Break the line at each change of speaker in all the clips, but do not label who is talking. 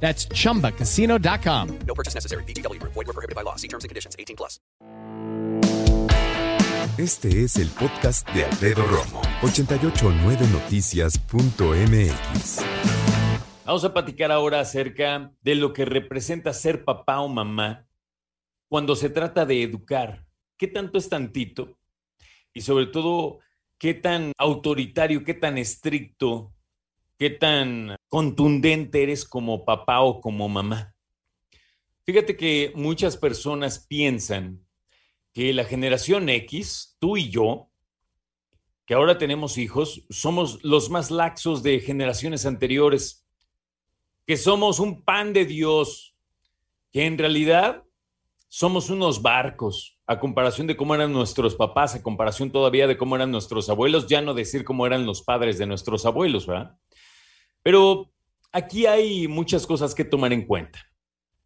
That's chumbacasino.com.
No purchase necessary. BGW. Void were prohibited by law. See terms and conditions. 18 plus.
Este es el podcast de Alfredo Romo. 889noticias.mx.
Vamos a platicar ahora acerca de lo que representa ser papá o mamá cuando se trata de educar. ¿Qué tanto es tantito? Y sobre todo, ¿qué tan autoritario, qué tan estricto qué tan contundente eres como papá o como mamá. Fíjate que muchas personas piensan que la generación X, tú y yo, que ahora tenemos hijos, somos los más laxos de generaciones anteriores, que somos un pan de Dios, que en realidad somos unos barcos, a comparación de cómo eran nuestros papás, a comparación todavía de cómo eran nuestros abuelos, ya no decir cómo eran los padres de nuestros abuelos, ¿verdad? Pero aquí hay muchas cosas que tomar en cuenta.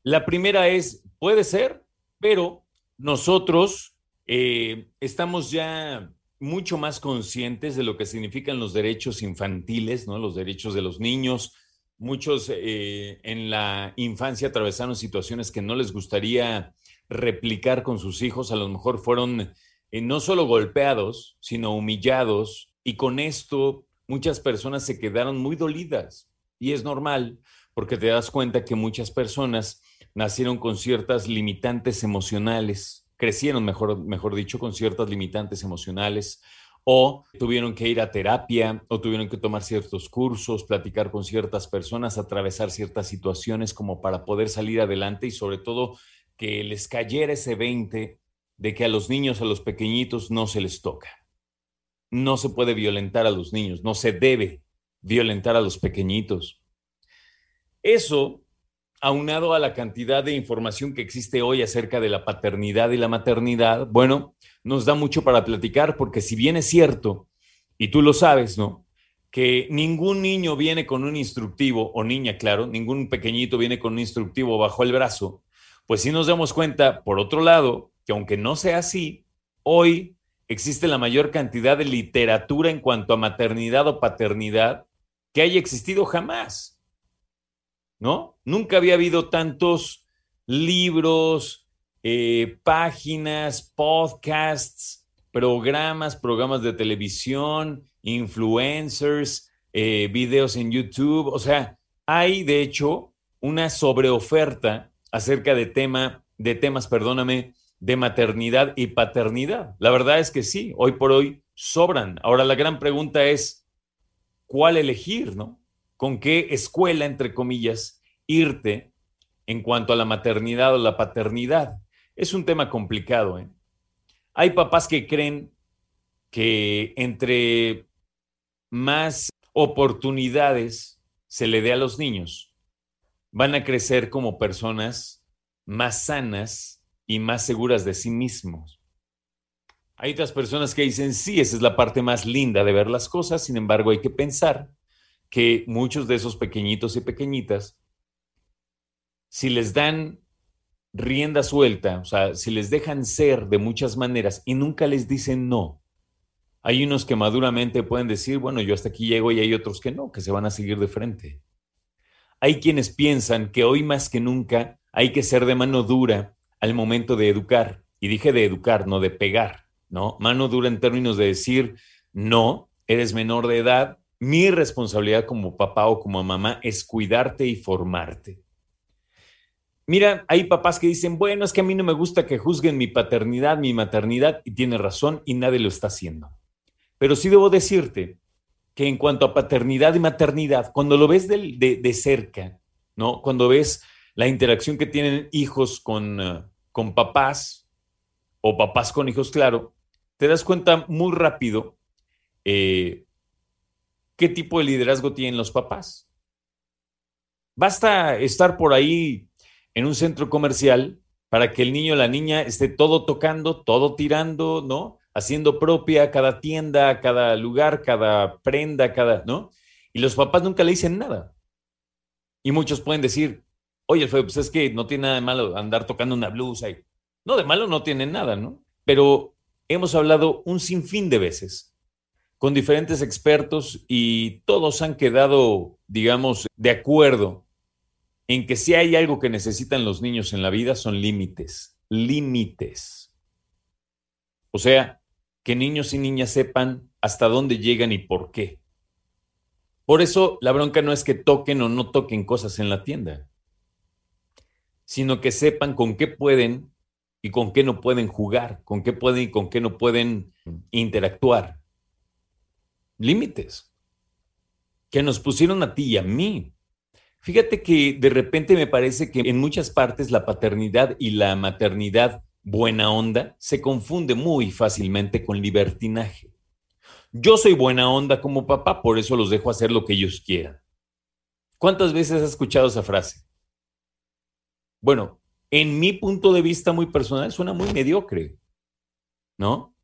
La primera es, puede ser, pero nosotros eh, estamos ya mucho más conscientes de lo que significan los derechos infantiles, ¿no? Los derechos de los niños. Muchos eh, en la infancia atravesaron situaciones que no les gustaría replicar con sus hijos. A lo mejor fueron eh, no solo golpeados, sino humillados. Y con esto muchas personas se quedaron muy dolidas. Y es normal porque te das cuenta que muchas personas nacieron con ciertas limitantes emocionales, crecieron, mejor, mejor dicho, con ciertas limitantes emocionales o tuvieron que ir a terapia o tuvieron que tomar ciertos cursos, platicar con ciertas personas, atravesar ciertas situaciones como para poder salir adelante y sobre todo que les cayera ese 20 de que a los niños, a los pequeñitos no se les toca no se puede violentar a los niños, no se debe violentar a los pequeñitos. Eso, aunado a la cantidad de información que existe hoy acerca de la paternidad y la maternidad, bueno, nos da mucho para platicar porque si bien es cierto, y tú lo sabes, ¿no? Que ningún niño viene con un instructivo, o niña, claro, ningún pequeñito viene con un instructivo bajo el brazo, pues sí nos damos cuenta, por otro lado, que aunque no sea así, hoy existe la mayor cantidad de literatura en cuanto a maternidad o paternidad que haya existido jamás. ¿No? Nunca había habido tantos libros, eh, páginas, podcasts, programas, programas de televisión, influencers, eh, videos en YouTube. O sea, hay de hecho una sobreoferta acerca de tema, de temas, perdóname, de maternidad y paternidad. La verdad es que sí, hoy por hoy sobran. Ahora la gran pregunta es, ¿cuál elegir, no? ¿Con qué escuela, entre comillas, irte en cuanto a la maternidad o la paternidad? Es un tema complicado. ¿eh? Hay papás que creen que entre más oportunidades se le dé a los niños, van a crecer como personas más sanas, y más seguras de sí mismos. Hay otras personas que dicen, sí, esa es la parte más linda de ver las cosas, sin embargo hay que pensar que muchos de esos pequeñitos y pequeñitas, si les dan rienda suelta, o sea, si les dejan ser de muchas maneras y nunca les dicen no, hay unos que maduramente pueden decir, bueno, yo hasta aquí llego y hay otros que no, que se van a seguir de frente. Hay quienes piensan que hoy más que nunca hay que ser de mano dura al momento de educar. Y dije de educar, no de pegar, ¿no? Mano dura en términos de decir, no, eres menor de edad, mi responsabilidad como papá o como mamá es cuidarte y formarte. Mira, hay papás que dicen, bueno, es que a mí no me gusta que juzguen mi paternidad, mi maternidad, y tiene razón y nadie lo está haciendo. Pero sí debo decirte que en cuanto a paternidad y maternidad, cuando lo ves de, de cerca, ¿no? Cuando ves la interacción que tienen hijos con, eh, con papás o papás con hijos, claro, te das cuenta muy rápido eh, qué tipo de liderazgo tienen los papás. Basta estar por ahí en un centro comercial para que el niño o la niña esté todo tocando, todo tirando, ¿no? Haciendo propia cada tienda, cada lugar, cada prenda, cada, ¿no? Y los papás nunca le dicen nada. Y muchos pueden decir, oye, Alfredo, pues es que no tiene nada de malo andar tocando una blusa. Y... No, de malo no tiene nada, ¿no? Pero hemos hablado un sinfín de veces con diferentes expertos y todos han quedado, digamos, de acuerdo en que si hay algo que necesitan los niños en la vida son límites, límites. O sea, que niños y niñas sepan hasta dónde llegan y por qué. Por eso la bronca no es que toquen o no toquen cosas en la tienda, sino que sepan con qué pueden y con qué no pueden jugar, con qué pueden y con qué no pueden interactuar. Límites que nos pusieron a ti y a mí. Fíjate que de repente me parece que en muchas partes la paternidad y la maternidad buena onda se confunde muy fácilmente con libertinaje. Yo soy buena onda como papá, por eso los dejo hacer lo que ellos quieran. ¿Cuántas veces has escuchado esa frase? Bueno, en mi punto de vista muy personal suena muy mediocre, ¿no?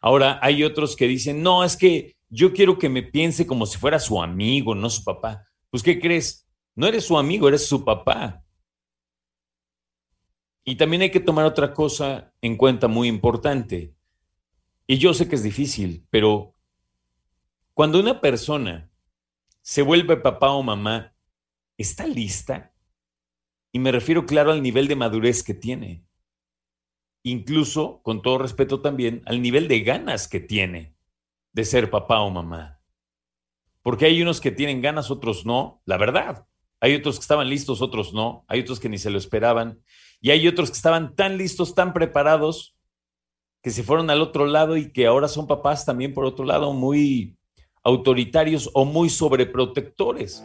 Ahora hay otros que dicen, no, es que yo quiero que me piense como si fuera su amigo, no su papá. Pues, ¿qué crees? No eres su amigo, eres su papá. Y también hay que tomar otra cosa en cuenta muy importante. Y yo sé que es difícil, pero cuando una persona se vuelve papá o mamá, ¿está lista? Y me refiero, claro, al nivel de madurez que tiene. Incluso, con todo respeto también, al nivel de ganas que tiene de ser papá o mamá. Porque hay unos que tienen ganas, otros no, la verdad. Hay otros que estaban listos, otros no. Hay otros que ni se lo esperaban. Y hay otros que estaban tan listos, tan preparados, que se fueron al otro lado y que ahora son papás también, por otro lado, muy autoritarios o muy sobreprotectores.